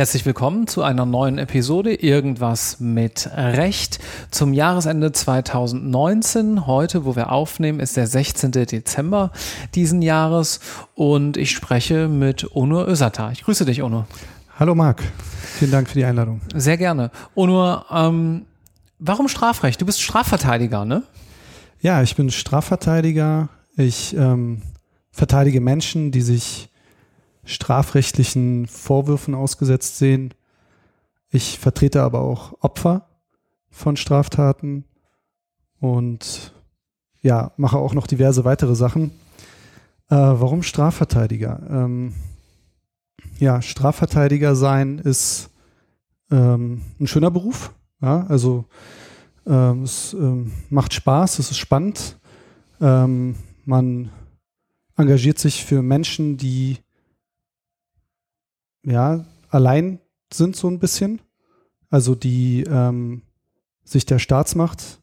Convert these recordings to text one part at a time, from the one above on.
Herzlich willkommen zu einer neuen Episode Irgendwas mit Recht zum Jahresende 2019. Heute, wo wir aufnehmen, ist der 16. Dezember diesen Jahres und ich spreche mit Onur Özata. Ich grüße dich, Onur. Hallo Marc, vielen Dank für die Einladung. Sehr gerne. Onur, ähm, warum Strafrecht? Du bist Strafverteidiger, ne? Ja, ich bin Strafverteidiger. Ich ähm, verteidige Menschen, die sich strafrechtlichen Vorwürfen ausgesetzt sehen. Ich vertrete aber auch Opfer von Straftaten und ja, mache auch noch diverse weitere Sachen. Äh, warum Strafverteidiger? Ähm, ja, Strafverteidiger sein ist ähm, ein schöner Beruf. Ja, also ähm, es ähm, macht Spaß, es ist spannend. Ähm, man engagiert sich für Menschen, die ja, allein sind so ein bisschen. Also die ähm, sich der Staatsmacht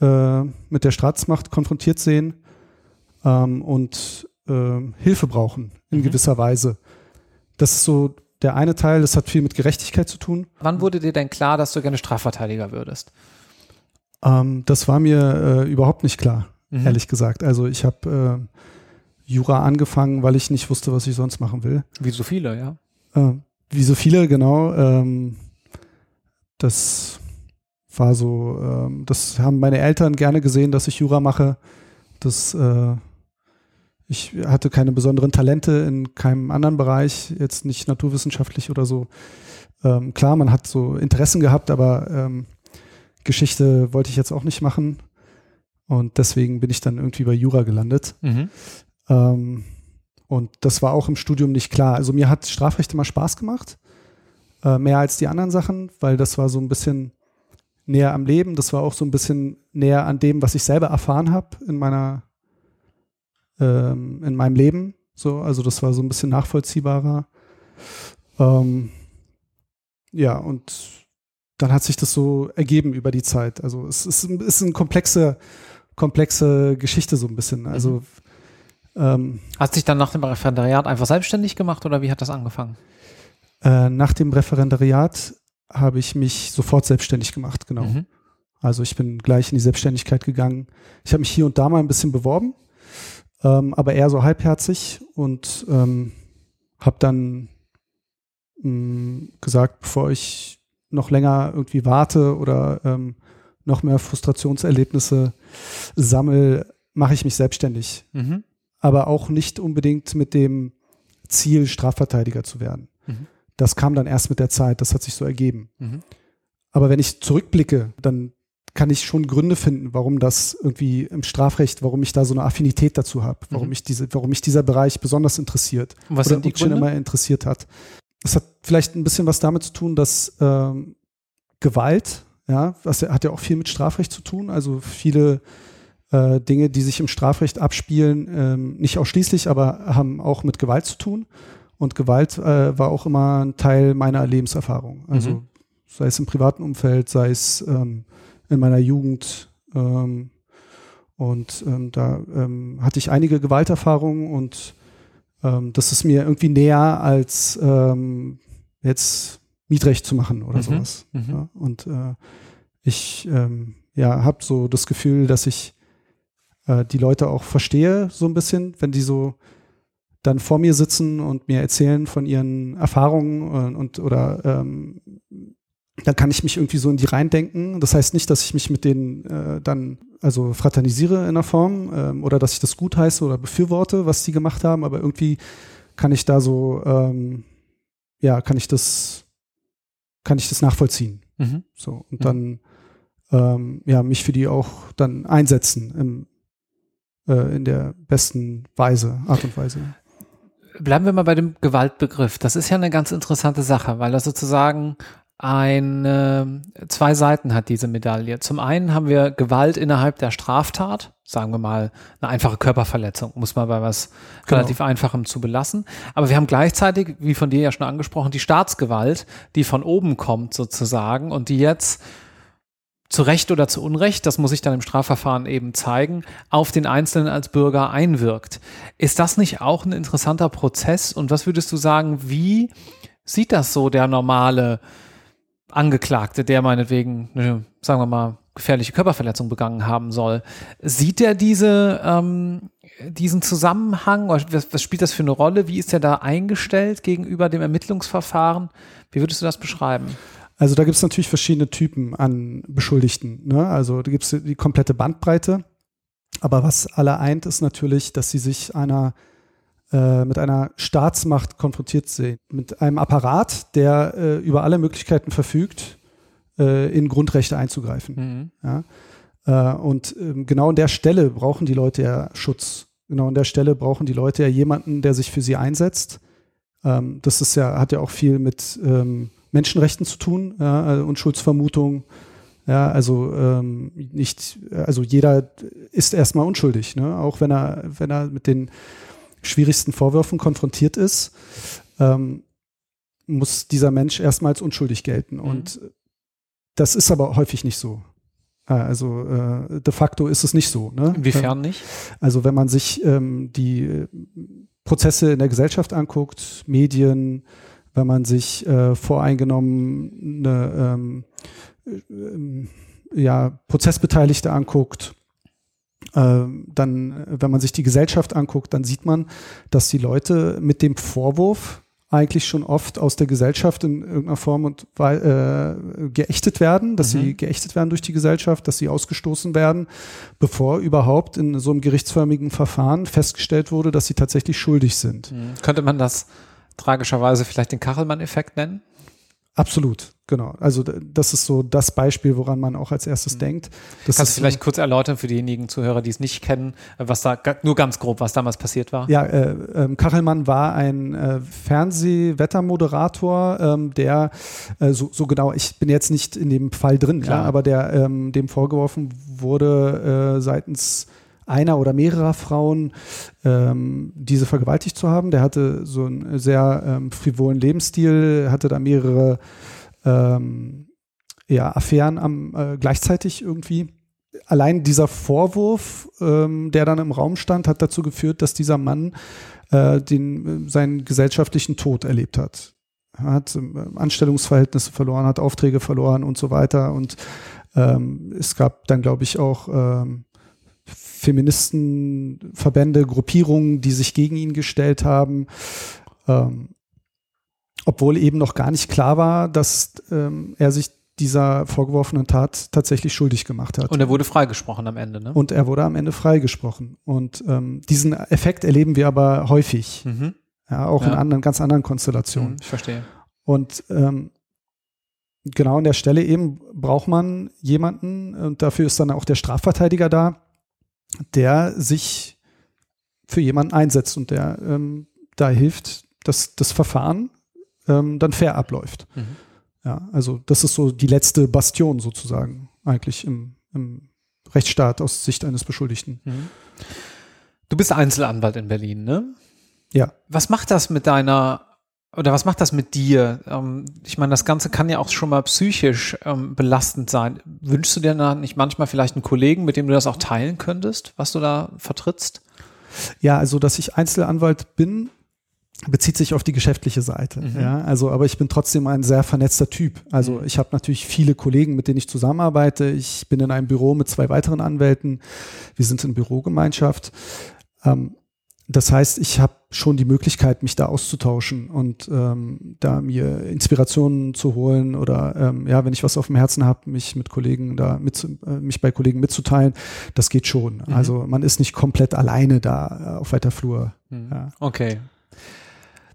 äh, mit der Staatsmacht konfrontiert sehen ähm, und äh, Hilfe brauchen in mhm. gewisser Weise. Das ist so der eine Teil, das hat viel mit Gerechtigkeit zu tun. Wann wurde dir denn klar, dass du gerne Strafverteidiger würdest? Ähm, das war mir äh, überhaupt nicht klar, mhm. ehrlich gesagt. Also ich habe äh, Jura angefangen, weil ich nicht wusste, was ich sonst machen will. Wie so viele, ja. Äh, wie so viele, genau. Ähm, das war so, ähm, das haben meine Eltern gerne gesehen, dass ich Jura mache. Das, äh, ich hatte keine besonderen Talente in keinem anderen Bereich, jetzt nicht naturwissenschaftlich oder so. Ähm, klar, man hat so Interessen gehabt, aber ähm, Geschichte wollte ich jetzt auch nicht machen. Und deswegen bin ich dann irgendwie bei Jura gelandet. Mhm. Ähm, und das war auch im Studium nicht klar. Also mir hat Strafrecht immer Spaß gemacht, äh, mehr als die anderen Sachen, weil das war so ein bisschen näher am Leben. Das war auch so ein bisschen näher an dem, was ich selber erfahren habe in meiner, ähm, in meinem Leben. So, also das war so ein bisschen nachvollziehbarer. Ähm, ja, und dann hat sich das so ergeben über die Zeit. Also es ist, ist eine komplexe, komplexe Geschichte so ein bisschen. Also mhm. Ähm, Hast dich dann nach dem Referendariat einfach selbstständig gemacht oder wie hat das angefangen? Äh, nach dem Referendariat habe ich mich sofort selbstständig gemacht, genau. Mhm. Also ich bin gleich in die Selbstständigkeit gegangen. Ich habe mich hier und da mal ein bisschen beworben, ähm, aber eher so halbherzig und ähm, habe dann mh, mm, gesagt, bevor ich noch länger irgendwie warte oder ähm, noch mehr Frustrationserlebnisse sammle, mache ich mich selbstständig. Mhm aber auch nicht unbedingt mit dem Ziel, Strafverteidiger zu werden. Mhm. Das kam dann erst mit der Zeit, das hat sich so ergeben. Mhm. Aber wenn ich zurückblicke, dann kann ich schon Gründe finden, warum das irgendwie im Strafrecht, warum ich da so eine Affinität dazu habe, warum mhm. ich diese, warum mich dieser Bereich besonders interessiert Und was oder sind die schon immer interessiert hat. Es hat vielleicht ein bisschen was damit zu tun, dass ähm, Gewalt, ja, was hat ja auch viel mit Strafrecht zu tun. Also viele äh, Dinge, die sich im Strafrecht abspielen, ähm, nicht ausschließlich, aber haben auch mit Gewalt zu tun. Und Gewalt äh, war auch immer ein Teil meiner Lebenserfahrung. Also mhm. sei es im privaten Umfeld, sei es ähm, in meiner Jugend. Ähm, und ähm, da ähm, hatte ich einige Gewalterfahrungen und ähm, das ist mir irgendwie näher als ähm, jetzt Mietrecht zu machen oder mhm. sowas. Mhm. Ja? Und äh, ich ähm, ja, habe so das Gefühl, dass ich äh, die Leute auch verstehe, so ein bisschen, wenn die so dann vor mir sitzen und mir erzählen von ihren Erfahrungen und, und oder ähm, dann kann ich mich irgendwie so in die reindenken. Das heißt nicht, dass ich mich mit denen äh, dann also fraternisiere in der Form ähm, oder dass ich das gut heiße oder befürworte, was die gemacht haben, aber irgendwie kann ich da so ähm, ja kann ich das kann ich das nachvollziehen. Mhm. So und mhm. dann ähm, ja mich für die auch dann einsetzen im äh, in der besten Weise, Art und Weise. Bleiben wir mal bei dem Gewaltbegriff. Das ist ja eine ganz interessante Sache, weil das sozusagen eine, zwei Seiten hat diese Medaille. Zum einen haben wir Gewalt innerhalb der Straftat, sagen wir mal eine einfache Körperverletzung, muss man bei was genau. relativ Einfachem zu belassen. Aber wir haben gleichzeitig, wie von dir ja schon angesprochen, die Staatsgewalt, die von oben kommt sozusagen und die jetzt zu Recht oder zu Unrecht, das muss sich dann im Strafverfahren eben zeigen, auf den Einzelnen als Bürger einwirkt. Ist das nicht auch ein interessanter Prozess? Und was würdest du sagen, wie sieht das so der normale Angeklagte, der meinetwegen, eine, sagen wir mal, gefährliche Körperverletzung begangen haben soll. Sieht er diese, ähm, diesen Zusammenhang? Was, was spielt das für eine Rolle? Wie ist er da eingestellt gegenüber dem Ermittlungsverfahren? Wie würdest du das beschreiben? Also da gibt es natürlich verschiedene Typen an Beschuldigten. Ne? Also da gibt es die komplette Bandbreite. Aber was alle eint, ist natürlich, dass sie sich einer äh, mit einer Staatsmacht konfrontiert sehen. Mit einem Apparat, der äh, über alle Möglichkeiten verfügt, äh, in Grundrechte einzugreifen. Mhm. Ja? Äh, und ähm, genau an der Stelle brauchen die Leute ja Schutz. Genau an der Stelle brauchen die Leute ja jemanden, der sich für sie einsetzt. Ähm, das ist ja, hat ja auch viel mit ähm, Menschenrechten zu tun, ja, also Unschuldsvermutung. Ja, also ähm, nicht, also jeder ist erstmal unschuldig, ne? auch wenn er, wenn er mit den schwierigsten Vorwürfen konfrontiert ist, ähm, muss dieser Mensch erstmals unschuldig gelten. Mhm. Und das ist aber häufig nicht so. Äh, also äh, de facto ist es nicht so. Ne? Inwiefern nicht? Also wenn man sich ähm, die äh, Prozesse in der Gesellschaft anguckt, Medien, wenn man sich äh, voreingenommene ähm, äh, ja, Prozessbeteiligte anguckt, dann, wenn man sich die Gesellschaft anguckt, dann sieht man, dass die Leute mit dem Vorwurf eigentlich schon oft aus der Gesellschaft in irgendeiner Form und äh, geächtet werden, dass mhm. sie geächtet werden durch die Gesellschaft, dass sie ausgestoßen werden, bevor überhaupt in so einem gerichtsförmigen Verfahren festgestellt wurde, dass sie tatsächlich schuldig sind. Mhm. Könnte man das tragischerweise vielleicht den Kachelmann-Effekt nennen? Absolut, genau. Also das ist so das Beispiel, woran man auch als erstes mhm. denkt. Das Kannst du vielleicht kurz erläutern für diejenigen Zuhörer, die es nicht kennen, was da nur ganz grob, was damals passiert war? Ja, äh, äh, Kachelmann war ein äh, Fernsehwettermoderator, ähm, der äh, so, so, genau, ich bin jetzt nicht in dem Fall drin, ja, aber der ähm, dem vorgeworfen wurde äh, seitens einer oder mehrerer Frauen ähm, diese vergewaltigt zu haben. Der hatte so einen sehr ähm, frivolen Lebensstil, hatte da mehrere ähm, ja, Affären am, äh, gleichzeitig irgendwie. Allein dieser Vorwurf, ähm, der dann im Raum stand, hat dazu geführt, dass dieser Mann äh, den, seinen gesellschaftlichen Tod erlebt hat. Er hat äh, Anstellungsverhältnisse verloren, hat Aufträge verloren und so weiter. Und ähm, es gab dann, glaube ich, auch ähm, Feministenverbände, Gruppierungen, die sich gegen ihn gestellt haben. Ähm, obwohl eben noch gar nicht klar war, dass ähm, er sich dieser vorgeworfenen Tat tatsächlich schuldig gemacht hat. Und er wurde freigesprochen am Ende, ne? Und er wurde am Ende freigesprochen. Und ähm, diesen Effekt erleben wir aber häufig. Mhm. Ja, auch ja. in anderen, ganz anderen Konstellationen. Mhm, ich verstehe. Und ähm, genau an der Stelle eben braucht man jemanden, und dafür ist dann auch der Strafverteidiger da, der sich für jemanden einsetzt und der ähm, da hilft, dass das Verfahren ähm, dann fair abläuft. Mhm. Ja, also das ist so die letzte Bastion sozusagen eigentlich im, im Rechtsstaat aus Sicht eines Beschuldigten. Mhm. Du bist Einzelanwalt in Berlin, ne? Ja. Was macht das mit deiner oder was macht das mit dir? Ähm, ich meine, das Ganze kann ja auch schon mal psychisch ähm, belastend sein. Wünschst du dir da nicht manchmal vielleicht einen Kollegen, mit dem du das auch teilen könntest, was du da vertrittst? Ja, also dass ich Einzelanwalt bin, bezieht sich auf die geschäftliche Seite. Mhm. Ja, also, aber ich bin trotzdem ein sehr vernetzter Typ. Also mhm. ich habe natürlich viele Kollegen, mit denen ich zusammenarbeite. Ich bin in einem Büro mit zwei weiteren Anwälten. Wir sind in Bürogemeinschaft. Ähm, das heißt, ich habe schon die Möglichkeit, mich da auszutauschen und ähm, da mir Inspirationen zu holen oder ähm, ja, wenn ich was auf dem Herzen habe, mich mit Kollegen da mit, äh, mich bei Kollegen mitzuteilen, das geht schon. Mhm. Also man ist nicht komplett alleine da äh, auf weiter Flur. Mhm. Ja. Okay,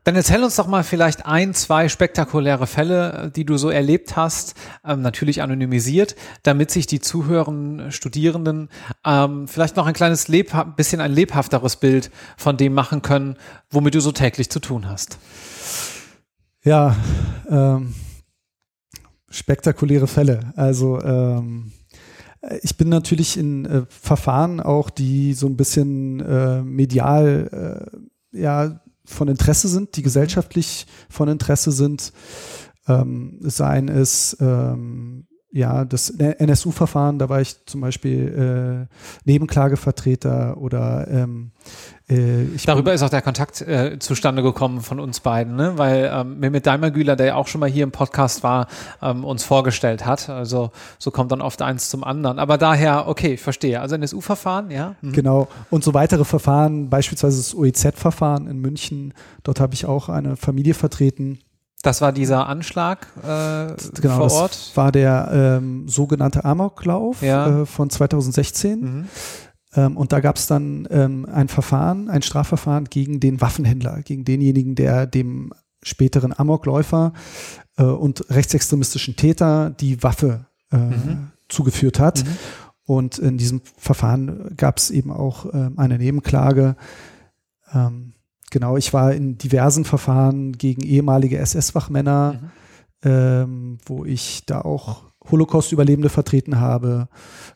dann erzähl uns doch mal vielleicht ein, zwei spektakuläre Fälle, äh, die du so erlebt hast, ähm, natürlich anonymisiert, damit sich die zuhörenden Studierenden ähm, vielleicht noch ein kleines lebha bisschen ein lebhafteres Bild von dem machen können, womit du so täglich zu tun hast. Ja, ähm, spektakuläre Fälle. Also ähm, ich bin natürlich in äh, Verfahren auch, die so ein bisschen äh, medial äh, ja von Interesse sind, die gesellschaftlich von Interesse sind, ähm, seien es ähm, ja, das NSU-Verfahren, da war ich zum Beispiel äh, Nebenklagevertreter oder ähm, äh, Darüber ist auch der Kontakt äh, zustande gekommen von uns beiden, ne? weil ähm, Mehmet Daimagüler, der ja auch schon mal hier im Podcast war, ähm, uns vorgestellt hat. Also so kommt dann oft eins zum anderen. Aber daher, okay, ich verstehe. Also NSU-Verfahren, ja. Mhm. Genau. Und so weitere Verfahren, beispielsweise das OEZ-Verfahren in München, dort habe ich auch eine Familie vertreten das war dieser Anschlag äh, genau, vor Ort? Das war der ähm, sogenannte Amoklauf ja. äh, von 2016. Mhm. Ähm, und da gab es dann ähm, ein Verfahren, ein Strafverfahren gegen den Waffenhändler, gegen denjenigen, der dem späteren Amokläufer äh, und rechtsextremistischen Täter die Waffe äh, mhm. zugeführt hat. Mhm. Und in diesem Verfahren gab es eben auch äh, eine Nebenklage. Ähm, Genau, ich war in diversen Verfahren gegen ehemalige SS-Wachmänner, mhm. ähm, wo ich da auch Holocaust-Überlebende vertreten habe.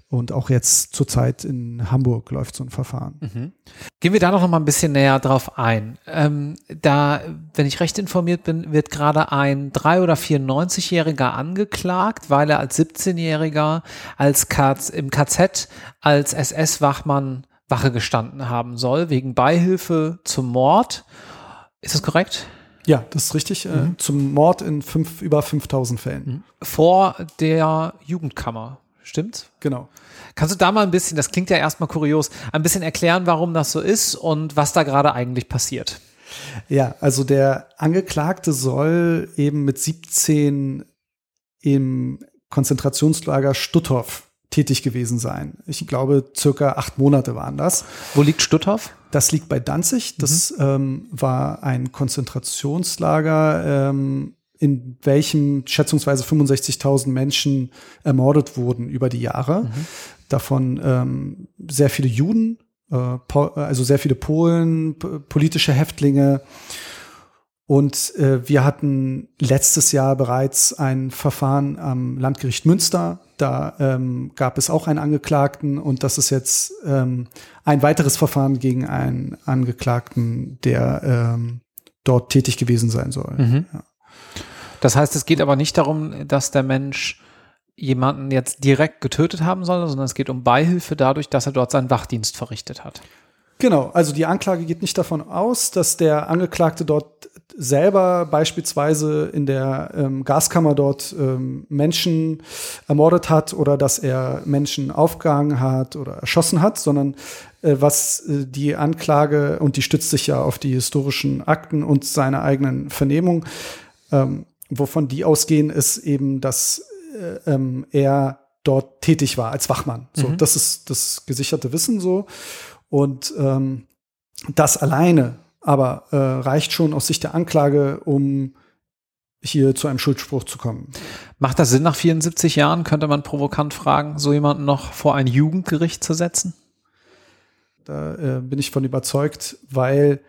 Und auch jetzt zurzeit in Hamburg läuft so ein Verfahren. Mhm. Gehen wir da noch mal ein bisschen näher drauf ein. Ähm, da, wenn ich recht informiert bin, wird gerade ein 3- oder 94-Jähriger angeklagt, weil er als 17-Jähriger als KZ, im KZ als SS-Wachmann Wache gestanden haben soll, wegen Beihilfe zum Mord. Ist das korrekt? Ja, das ist richtig. Äh, mhm. zum Mord in fünf, über 5000 Fällen. Mhm. Vor der Jugendkammer. Stimmt's? Genau. Kannst du da mal ein bisschen, das klingt ja erstmal kurios, ein bisschen erklären, warum das so ist und was da gerade eigentlich passiert? Ja, also der Angeklagte soll eben mit 17 im Konzentrationslager Stutthof tätig gewesen sein. Ich glaube, circa acht Monate waren das. Wo liegt Stutthof? Das liegt bei Danzig. Das mhm. ähm, war ein Konzentrationslager, ähm, in welchem schätzungsweise 65.000 Menschen ermordet wurden über die Jahre. Mhm. Davon ähm, sehr viele Juden, äh, also sehr viele Polen, politische Häftlinge und äh, wir hatten letztes Jahr bereits ein Verfahren am Landgericht Münster. Da ähm, gab es auch einen Angeklagten und das ist jetzt ähm, ein weiteres Verfahren gegen einen Angeklagten, der ähm, dort tätig gewesen sein soll. Mhm. Ja. Das heißt, es geht aber nicht darum, dass der Mensch jemanden jetzt direkt getötet haben soll, sondern es geht um Beihilfe dadurch, dass er dort seinen Wachdienst verrichtet hat. Genau, also die Anklage geht nicht davon aus, dass der Angeklagte dort selber beispielsweise in der ähm, Gaskammer dort ähm, Menschen ermordet hat oder dass er Menschen aufgehangen hat oder erschossen hat, sondern äh, was äh, die Anklage, und die stützt sich ja auf die historischen Akten und seine eigenen Vernehmungen, ähm, wovon die ausgehen, ist eben, dass äh, ähm, er dort tätig war als Wachmann. So, mhm. das ist das gesicherte Wissen so. Und ähm, das alleine aber äh, reicht schon aus Sicht der Anklage, um hier zu einem Schuldspruch zu kommen. Macht das Sinn, nach 74 Jahren, könnte man provokant fragen, so jemanden noch vor ein Jugendgericht zu setzen? Da äh, bin ich von überzeugt, weil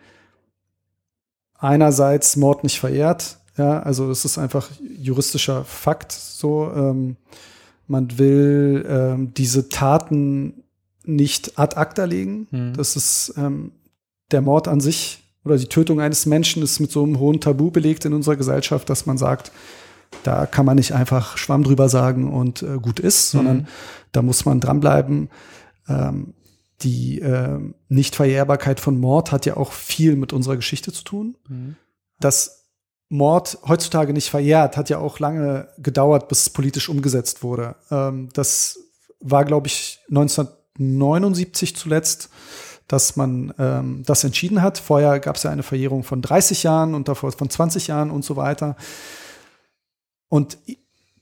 einerseits Mord nicht verehrt, ja, also es ist einfach juristischer Fakt so, ähm, man will ähm, diese Taten nicht ad acta legen. Mhm. Das ist ähm, der Mord an sich oder die Tötung eines Menschen ist mit so einem hohen Tabu belegt in unserer Gesellschaft, dass man sagt, da kann man nicht einfach Schwamm drüber sagen und äh, gut ist, sondern mhm. da muss man dranbleiben. Ähm, die äh, Nichtverjährbarkeit von Mord hat ja auch viel mit unserer Geschichte zu tun. Mhm. Dass Mord heutzutage nicht verjährt, hat ja auch lange gedauert, bis es politisch umgesetzt wurde. Ähm, das war, glaube ich, 1979 zuletzt dass man ähm, das entschieden hat. Vorher gab es ja eine Verjährung von 30 Jahren und davor von 20 Jahren und so weiter. Und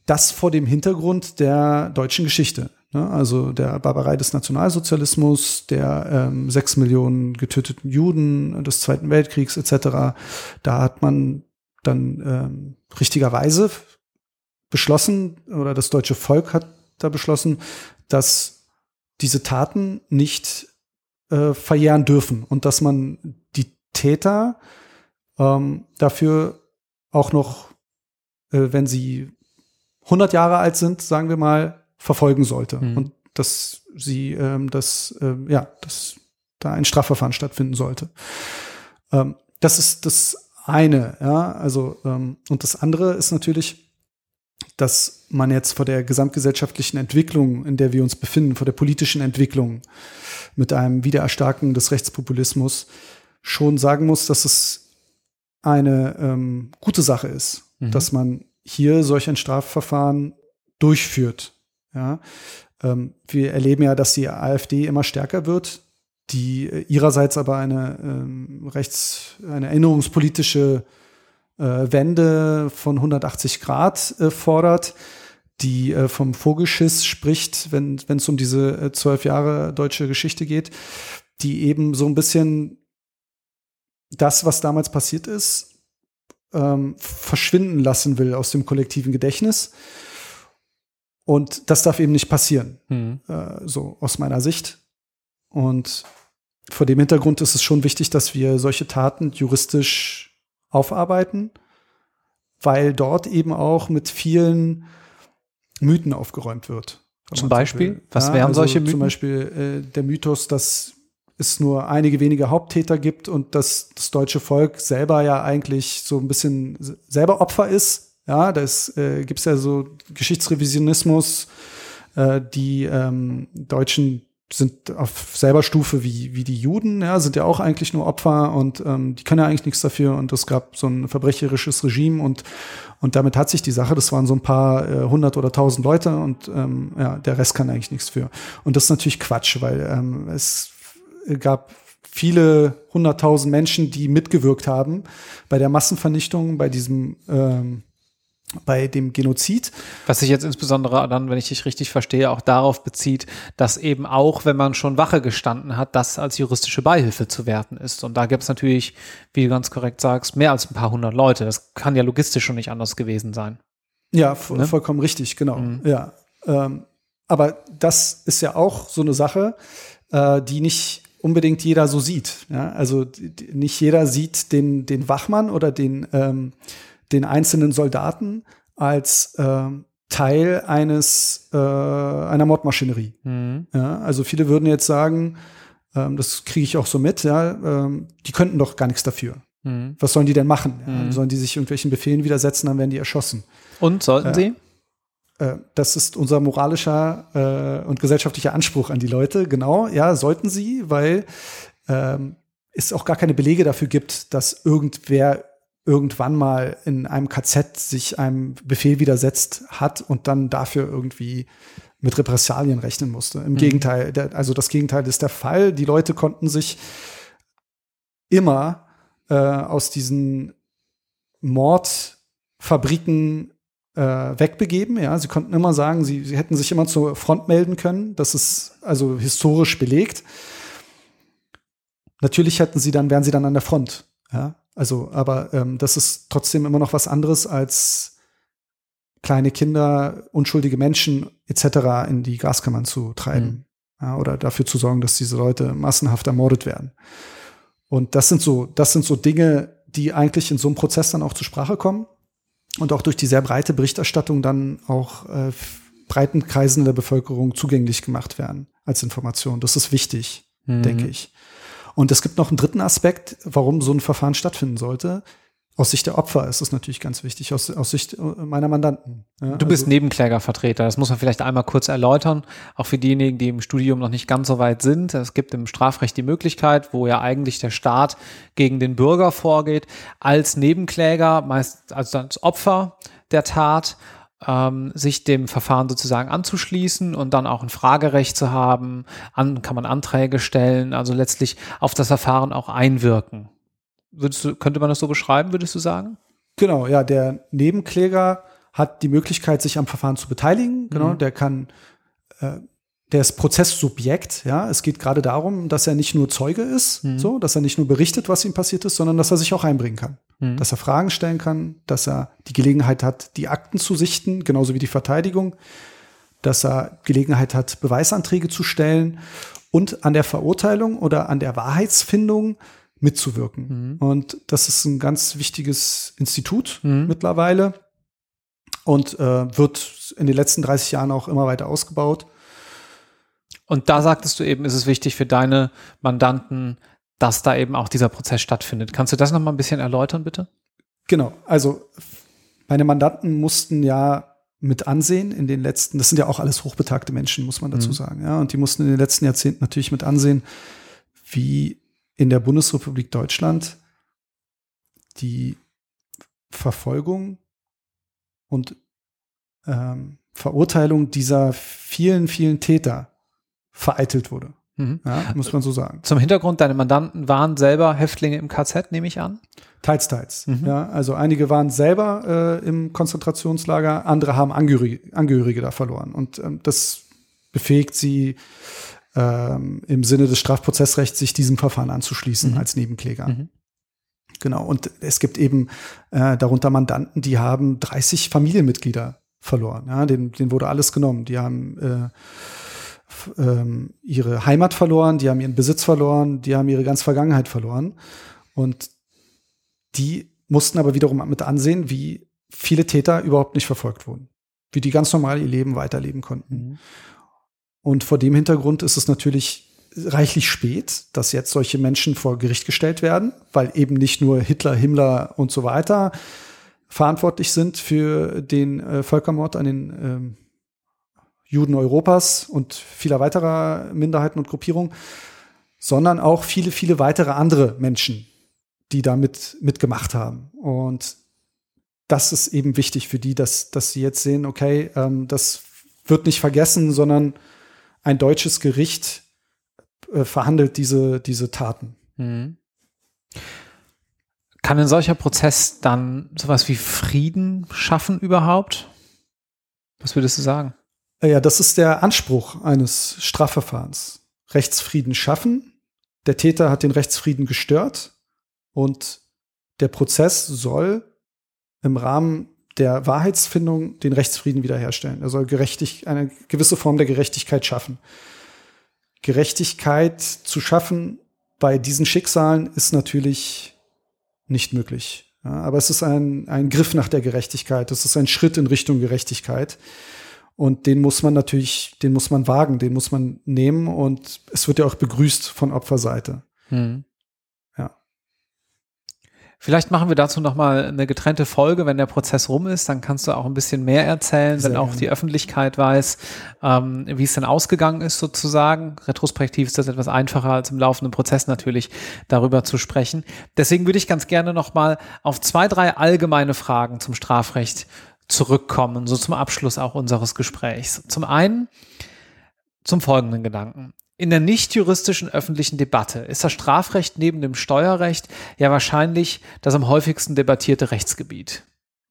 das vor dem Hintergrund der deutschen Geschichte. Ne? Also der Barbarei des Nationalsozialismus, der ähm, sechs Millionen getöteten Juden des Zweiten Weltkriegs etc. Da hat man dann ähm, richtigerweise beschlossen, oder das deutsche Volk hat da beschlossen, dass diese Taten nicht äh, verjähren dürfen und dass man die Täter ähm, dafür auch noch, äh, wenn sie 100 Jahre alt sind, sagen wir mal, verfolgen sollte mhm. und dass sie, ähm, dass, äh, ja, dass da ein Strafverfahren stattfinden sollte. Ähm, das ist das eine, ja, also ähm, und das andere ist natürlich, dass man jetzt vor der gesamtgesellschaftlichen Entwicklung, in der wir uns befinden, vor der politischen Entwicklung mit einem Wiedererstarken des Rechtspopulismus schon sagen muss, dass es eine ähm, gute Sache ist, mhm. dass man hier solch ein Strafverfahren durchführt. Ja, ähm, wir erleben ja, dass die AfD immer stärker wird, die ihrerseits aber eine ähm, rechts, eine erinnerungspolitische Wende von 180 Grad äh, fordert, die äh, vom Vogelschiss spricht, wenn es um diese äh, zwölf Jahre deutsche Geschichte geht, die eben so ein bisschen das, was damals passiert ist, ähm, verschwinden lassen will aus dem kollektiven Gedächtnis. Und das darf eben nicht passieren, mhm. äh, so aus meiner Sicht. Und vor dem Hintergrund ist es schon wichtig, dass wir solche Taten juristisch aufarbeiten, weil dort eben auch mit vielen Mythen aufgeräumt wird. Zum Beispiel? Was ja, wären also solche Mythen? Zum Beispiel äh, der Mythos, dass es nur einige wenige Haupttäter gibt und dass das deutsche Volk selber ja eigentlich so ein bisschen selber Opfer ist. Ja, das äh, gibt es ja so Geschichtsrevisionismus. Äh, die ähm, Deutschen sind auf selber Stufe wie, wie die Juden, ja, sind ja auch eigentlich nur Opfer und ähm, die können ja eigentlich nichts dafür und es gab so ein verbrecherisches Regime und, und damit hat sich die Sache, das waren so ein paar äh, hundert oder tausend Leute und ähm, ja, der Rest kann eigentlich nichts für. Und das ist natürlich Quatsch, weil ähm, es gab viele hunderttausend Menschen, die mitgewirkt haben bei der Massenvernichtung, bei diesem ähm, bei dem Genozid. Was sich jetzt insbesondere dann, wenn ich dich richtig verstehe, auch darauf bezieht, dass eben auch, wenn man schon Wache gestanden hat, das als juristische Beihilfe zu werten ist. Und da gibt es natürlich, wie du ganz korrekt sagst, mehr als ein paar hundert Leute. Das kann ja logistisch schon nicht anders gewesen sein. Ja, ne? vollkommen richtig, genau. Mhm. Ja. Ähm, aber das ist ja auch so eine Sache, äh, die nicht unbedingt jeder so sieht. Ja? Also nicht jeder sieht den, den Wachmann oder den, ähm, den einzelnen Soldaten als ähm, Teil eines äh, einer Mordmaschinerie. Mhm. Ja? Also viele würden jetzt sagen, ähm, das kriege ich auch so mit, ja, ähm, die könnten doch gar nichts dafür. Mhm. Was sollen die denn machen? Ja? Mhm. Sollen die sich irgendwelchen Befehlen widersetzen, dann werden die erschossen. Und sollten äh, sie? Äh, das ist unser moralischer äh, und gesellschaftlicher Anspruch an die Leute. Genau, ja, sollten sie, weil ähm, es auch gar keine Belege dafür gibt, dass irgendwer irgendwann mal in einem KZ sich einem Befehl widersetzt hat und dann dafür irgendwie mit Repressalien rechnen musste. Im mhm. Gegenteil, der, also das Gegenteil ist der Fall. Die Leute konnten sich immer äh, aus diesen Mordfabriken äh, wegbegeben. Ja, sie konnten immer sagen, sie, sie hätten sich immer zur Front melden können. Das ist also historisch belegt. Natürlich hätten sie dann, wären sie dann an der Front. Ja, also, aber ähm, das ist trotzdem immer noch was anderes als kleine Kinder, unschuldige Menschen etc. in die Gaskammern zu treiben. Mhm. Ja, oder dafür zu sorgen, dass diese Leute massenhaft ermordet werden. Und das sind so, das sind so Dinge, die eigentlich in so einem Prozess dann auch zur Sprache kommen und auch durch die sehr breite Berichterstattung dann auch äh, breiten Kreisen der Bevölkerung zugänglich gemacht werden als Information. Das ist wichtig, mhm. denke ich. Und es gibt noch einen dritten Aspekt, warum so ein Verfahren stattfinden sollte. Aus Sicht der Opfer ist es natürlich ganz wichtig, aus, aus Sicht äh, meiner Mandanten. Ja, du bist also, Nebenklägervertreter, das muss man vielleicht einmal kurz erläutern, auch für diejenigen, die im Studium noch nicht ganz so weit sind. Es gibt im Strafrecht die Möglichkeit, wo ja eigentlich der Staat gegen den Bürger vorgeht, als Nebenkläger, meist also als Opfer der Tat ähm, sich dem Verfahren sozusagen anzuschließen und dann auch ein Fragerecht zu haben, an, kann man Anträge stellen, also letztlich auf das Verfahren auch einwirken. Würdest du, könnte man das so beschreiben, würdest du sagen? Genau, ja, der Nebenkläger hat die Möglichkeit, sich am Verfahren zu beteiligen. Genau, mhm. der kann äh, der ist Prozesssubjekt, ja. Es geht gerade darum, dass er nicht nur Zeuge ist, mhm. so, dass er nicht nur berichtet, was ihm passiert ist, sondern dass er sich auch einbringen kann. Mhm. Dass er Fragen stellen kann, dass er die Gelegenheit hat, die Akten zu sichten, genauso wie die Verteidigung, dass er Gelegenheit hat, Beweisanträge zu stellen und an der Verurteilung oder an der Wahrheitsfindung mitzuwirken. Mhm. Und das ist ein ganz wichtiges Institut mhm. mittlerweile und äh, wird in den letzten 30 Jahren auch immer weiter ausgebaut. Und da sagtest du eben, ist es wichtig für deine Mandanten, dass da eben auch dieser Prozess stattfindet. Kannst du das noch mal ein bisschen erläutern, bitte? Genau. Also meine Mandanten mussten ja mit ansehen in den letzten, das sind ja auch alles hochbetagte Menschen, muss man dazu Mhm. sagen, ja, und die mussten in den letzten Jahrzehnten natürlich mit ansehen, wie in der Bundesrepublik Deutschland die Verfolgung und ähm, Verurteilung dieser vielen, vielen Täter vereitelt wurde. Mhm. Ja, muss man so sagen. Zum Hintergrund, deine Mandanten waren selber Häftlinge im KZ, nehme ich an. Teils, teils. Mhm. Ja, also einige waren selber äh, im Konzentrationslager, andere haben Angehörige, Angehörige da verloren. Und ähm, das befähigt sie ähm, im Sinne des Strafprozessrechts, sich diesem Verfahren anzuschließen Mhm. als Nebenkläger. Mhm. Genau. Und es gibt eben äh, darunter Mandanten, die haben 30 Familienmitglieder verloren. Ja, denen, denen wurde alles genommen. Die haben äh, ähm, ihre Heimat verloren, die haben ihren Besitz verloren, die haben ihre ganze Vergangenheit verloren. Und die mussten aber wiederum mit ansehen, wie viele Täter überhaupt nicht verfolgt wurden. Wie die ganz normal ihr Leben weiterleben konnten. Mhm. Und vor dem Hintergrund ist es natürlich reichlich spät, dass jetzt solche Menschen vor Gericht gestellt werden, weil eben nicht nur Hitler, Himmler und so weiter verantwortlich sind für den äh, Völkermord an den ähm, Juden Europas und vieler weiterer Minderheiten und Gruppierungen, sondern auch viele, viele weitere andere Menschen, die damit mitgemacht haben. Und das ist eben wichtig für die, dass, dass sie jetzt sehen, okay, ähm, das wird nicht vergessen, sondern ein deutsches Gericht äh, verhandelt diese, diese Taten. Mhm. Kann ein solcher Prozess dann sowas wie Frieden schaffen überhaupt? Was würdest du sagen? Äh, Ja, das ist der Anspruch eines Strafverfahrens. Rechtsfrieden schaffen. Der Täter hat den Rechtsfrieden gestört und der Prozess soll im Rahmen der Wahrheitsfindung den Rechtsfrieden wiederherstellen. Er soll gerechtig, eine gewisse Form der Gerechtigkeit schaffen. Gerechtigkeit zu schaffen bei diesen Schicksalen ist natürlich nicht möglich. Ja, aber es ist ein, ein Griff nach der Gerechtigkeit. Es ist ein Schritt in Richtung Gerechtigkeit. Und den muss man natürlich, den muss man wagen, den muss man nehmen und es wird ja auch begrüßt von Opferseite. Mhm. Ja. Vielleicht machen wir dazu nochmal eine getrennte Folge, wenn der Prozess rum ist. Dann kannst du auch ein bisschen mehr erzählen, Sehr wenn auch gerne. die Öffentlichkeit weiß, ähm, wie es denn ausgegangen ist sozusagen. Retrospektiv ist das etwas einfacher als im laufenden Prozess natürlich darüber zu sprechen. Deswegen würde ich ganz gerne nochmal auf zwei, drei allgemeine Fragen zum Strafrecht zurückkommen, so zum Abschluss auch unseres Gesprächs. Zum einen zum folgenden Gedanken. In der nicht juristischen öffentlichen Debatte ist das Strafrecht neben dem Steuerrecht ja wahrscheinlich das am häufigsten debattierte Rechtsgebiet.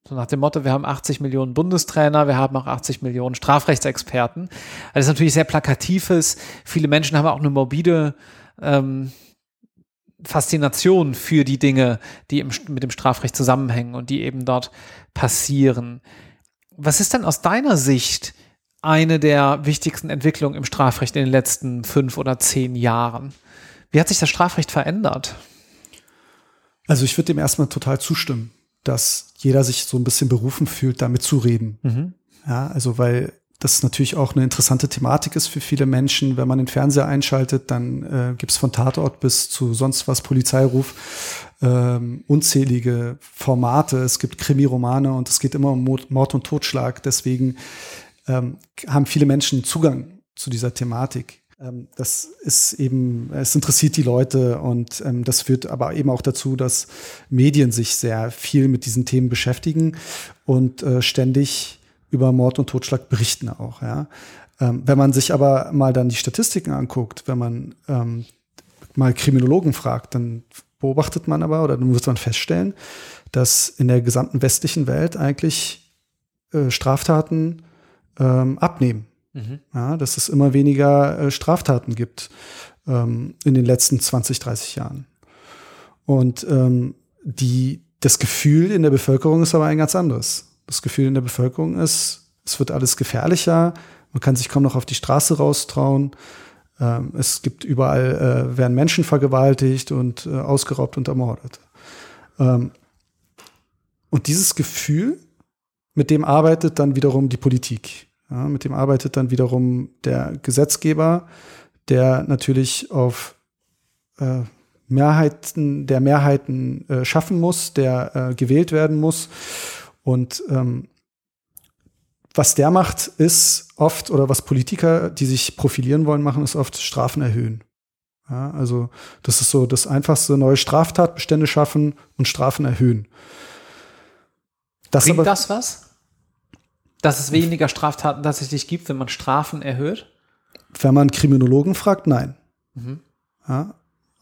So nach dem Motto, wir haben 80 Millionen Bundestrainer, wir haben auch 80 Millionen Strafrechtsexperten. Das ist natürlich sehr plakatives. Viele Menschen haben auch eine morbide ähm, Faszination für die Dinge, die im, mit dem Strafrecht zusammenhängen und die eben dort passieren. Was ist denn aus deiner Sicht eine der wichtigsten Entwicklungen im Strafrecht in den letzten fünf oder zehn Jahren? Wie hat sich das Strafrecht verändert? Also ich würde dem erstmal total zustimmen, dass jeder sich so ein bisschen berufen fühlt, da mitzureden. Mhm. Ja, also weil das natürlich auch eine interessante Thematik ist für viele Menschen. Wenn man den Fernseher einschaltet, dann äh, gibt es von Tatort bis zu sonst was Polizeiruf ähm, unzählige Formate. Es gibt Krimiromane und es geht immer um Mord und Totschlag. Deswegen ähm, haben viele Menschen Zugang zu dieser Thematik. Ähm, das ist eben, es interessiert die Leute und ähm, das führt aber eben auch dazu, dass Medien sich sehr viel mit diesen Themen beschäftigen und äh, ständig über Mord und Totschlag berichten auch. Ja. Ähm, wenn man sich aber mal dann die Statistiken anguckt, wenn man ähm, mal Kriminologen fragt, dann beobachtet man aber oder dann wird man feststellen, dass in der gesamten westlichen Welt eigentlich äh, Straftaten ähm, abnehmen. Mhm. Ja, dass es immer weniger äh, Straftaten gibt ähm, in den letzten 20, 30 Jahren. Und ähm, die, das Gefühl in der Bevölkerung ist aber ein ganz anderes. Das Gefühl in der Bevölkerung ist, es wird alles gefährlicher, man kann sich kaum noch auf die Straße raustrauen. Ähm, es gibt überall, äh, werden Menschen vergewaltigt und äh, ausgeraubt und ermordet. Ähm, und dieses Gefühl, mit dem arbeitet dann wiederum die Politik. Mit dem arbeitet dann wiederum der Gesetzgeber, der natürlich auf äh, Mehrheiten, der Mehrheiten äh, schaffen muss, der äh, gewählt werden muss. Und ähm, was der macht, ist oft, oder was Politiker, die sich profilieren wollen, machen, ist oft Strafen erhöhen. Ja, also das ist so das einfachste, neue Straftatbestände schaffen und Strafen erhöhen. Das Bringt aber, das was? Dass es weniger Straftaten tatsächlich gibt, wenn man Strafen erhöht? Wenn man Kriminologen fragt, nein. Mhm. Ja,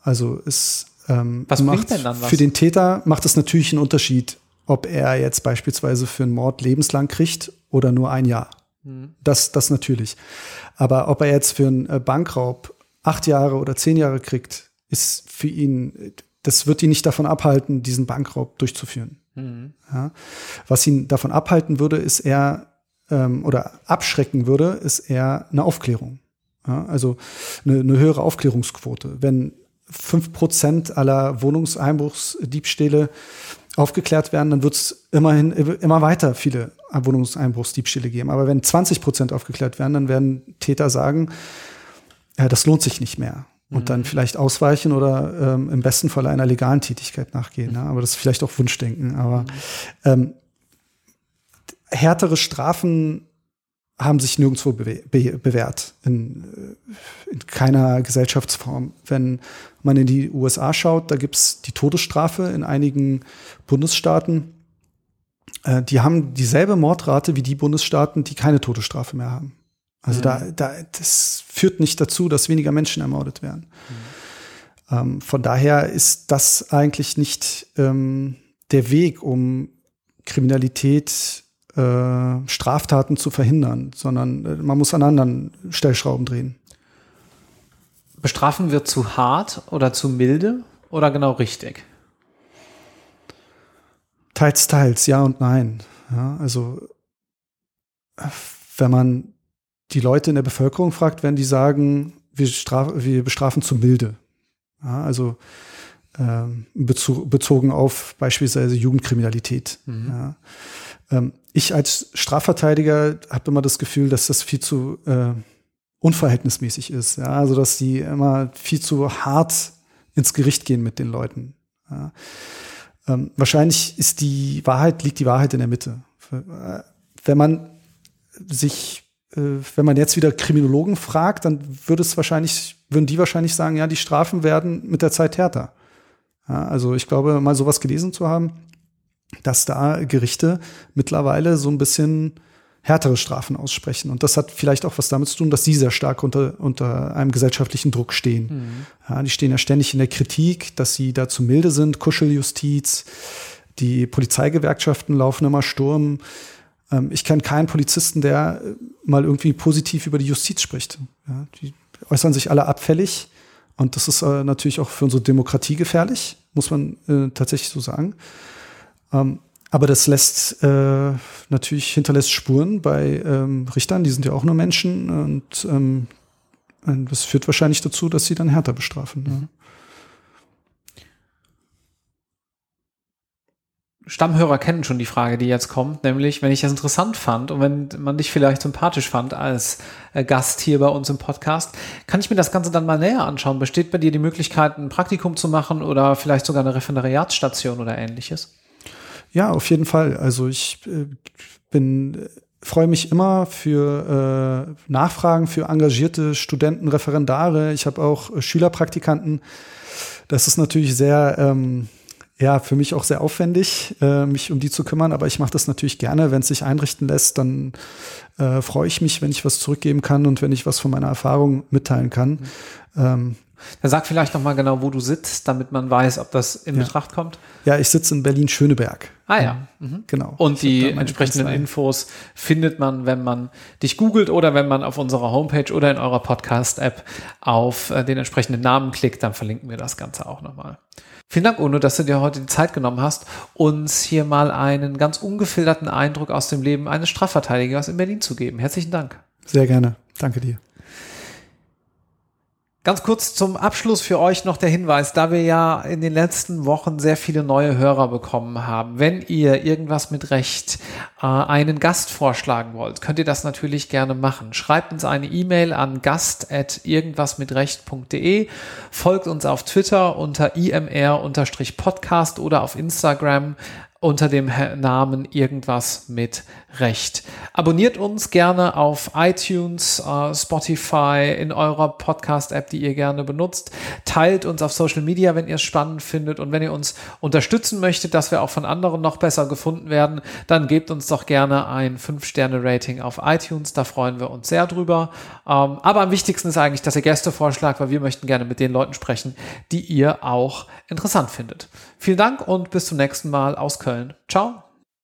also ist ähm, was macht, denn dann was? Für den Täter macht es natürlich einen Unterschied, ob er jetzt beispielsweise für einen Mord lebenslang kriegt oder nur ein Jahr. Mhm. Das, das natürlich. Aber ob er jetzt für einen äh, Bankraub acht Jahre oder zehn Jahre kriegt, ist für ihn, das wird ihn nicht davon abhalten, diesen Bankraub durchzuführen. Mhm. Ja. Was ihn davon abhalten würde, ist eher, ähm, oder abschrecken würde, ist eher eine Aufklärung. Ja, also eine, eine höhere Aufklärungsquote. Wenn fünf Prozent aller Wohnungseinbruchsdiebstähle aufgeklärt werden, dann wird es immerhin immer weiter viele Wohnungseinbruchsdiebstähle geben. Aber wenn 20 Prozent aufgeklärt werden, dann werden Täter sagen, ja, das lohnt sich nicht mehr. Und mhm. dann vielleicht ausweichen oder ähm, im besten Fall einer legalen Tätigkeit nachgehen. Mhm. Ja? Aber das ist vielleicht auch Wunschdenken. Aber mhm. ähm, härtere Strafen haben sich nirgendwo be be bewährt, in, äh, in, keiner Gesellschaftsform. Wenn man in die USA schaut, da gibt's die Todesstrafe in einigen Bundesstaaten. Äh, die haben dieselbe Mordrate wie die Bundesstaaten, die keine Todesstrafe mehr haben. Also mhm. da, da, das führt nicht dazu, dass weniger Menschen ermordet werden. Mhm. Ähm, von daher ist das eigentlich nicht ähm, der Weg, um Kriminalität äh, Straftaten zu verhindern, sondern äh, man muss an anderen Stellschrauben drehen. Bestrafen wir zu hart oder zu milde oder genau richtig? Teils, teils, ja und nein. Ja, also wenn man die Leute in der Bevölkerung fragt, werden die sagen, wir, straf, wir bestrafen zu milde. Ja, also ähm, bezogen auf beispielsweise Jugendkriminalität. Mhm. Ja. Ähm, ich als Strafverteidiger habe immer das Gefühl, dass das viel zu äh, unverhältnismäßig ist. Ja? Also dass die immer viel zu hart ins Gericht gehen mit den Leuten. Ja? Ähm, wahrscheinlich ist die Wahrheit, liegt die Wahrheit in der Mitte. Äh, wenn man sich, äh, wenn man jetzt wieder Kriminologen fragt, dann würde es wahrscheinlich, würden die wahrscheinlich sagen, ja, die Strafen werden mit der Zeit härter. Ja, also ich glaube, mal sowas gelesen zu haben, dass da Gerichte mittlerweile so ein bisschen härtere Strafen aussprechen. Und das hat vielleicht auch was damit zu tun, dass sie sehr stark unter, unter einem gesellschaftlichen Druck stehen. Mhm. Ja, die stehen ja ständig in der Kritik, dass sie da zu milde sind, Kuscheljustiz, die Polizeigewerkschaften laufen immer Sturm. Ähm, ich kenne keinen Polizisten, der mal irgendwie positiv über die Justiz spricht. Ja, die äußern sich alle abfällig. Und das ist äh, natürlich auch für unsere Demokratie gefährlich, muss man äh, tatsächlich so sagen. Ähm, aber das lässt äh, natürlich hinterlässt Spuren bei ähm, Richtern, die sind ja auch nur Menschen und ähm, das führt wahrscheinlich dazu, dass sie dann härter bestrafen. Ja. Stammhörer kennen schon die Frage, die jetzt kommt, nämlich, wenn ich das interessant fand und wenn man dich vielleicht sympathisch fand als äh, Gast hier bei uns im Podcast, kann ich mir das Ganze dann mal näher anschauen? Besteht bei dir die Möglichkeit, ein Praktikum zu machen oder vielleicht sogar eine Referendariatsstation oder ähnliches? Ja, auf jeden Fall. Also ich äh, bin freue mich immer für äh, Nachfragen für engagierte Studenten, Referendare. Ich habe auch äh, Schülerpraktikanten. Das ist natürlich sehr ähm, ja, für mich auch sehr aufwendig, äh, mich um die zu kümmern, aber ich mache das natürlich gerne. Wenn es sich einrichten lässt, dann äh, freue ich mich, wenn ich was zurückgeben kann und wenn ich was von meiner Erfahrung mitteilen kann. Mhm. Ähm, dann sag vielleicht noch mal genau, wo du sitzt, damit man weiß, ob das in ja. Betracht kommt. Ja, ich sitze in Berlin-Schöneberg. Ah ja. Mhm. Genau. Und die entsprechenden Kanzlei. Infos findet man, wenn man dich googelt oder wenn man auf unserer Homepage oder in eurer Podcast-App auf äh, den entsprechenden Namen klickt, dann verlinken wir das Ganze auch nochmal. Vielen Dank, Uno, dass du dir heute die Zeit genommen hast, uns hier mal einen ganz ungefilterten Eindruck aus dem Leben eines Strafverteidigers in Berlin zu geben. Herzlichen Dank. Sehr gerne. Danke dir. Ganz kurz zum Abschluss für euch noch der Hinweis, da wir ja in den letzten Wochen sehr viele neue Hörer bekommen haben. Wenn ihr irgendwas mit Recht äh, einen Gast vorschlagen wollt, könnt ihr das natürlich gerne machen. Schreibt uns eine E-Mail an gast@irgendwasmitrecht.de, folgt uns auf Twitter unter imr-podcast oder auf Instagram unter dem Namen irgendwas mit Recht. Abonniert uns gerne auf iTunes, uh, Spotify, in eurer Podcast-App, die ihr gerne benutzt. Teilt uns auf Social Media, wenn ihr es spannend findet. Und wenn ihr uns unterstützen möchtet, dass wir auch von anderen noch besser gefunden werden, dann gebt uns doch gerne ein 5-Sterne-Rating auf iTunes. Da freuen wir uns sehr drüber. Ähm, aber am wichtigsten ist eigentlich, dass ihr Gäste vorschlagt, weil wir möchten gerne mit den Leuten sprechen, die ihr auch interessant findet. Vielen Dank und bis zum nächsten Mal aus Köln. Ciao.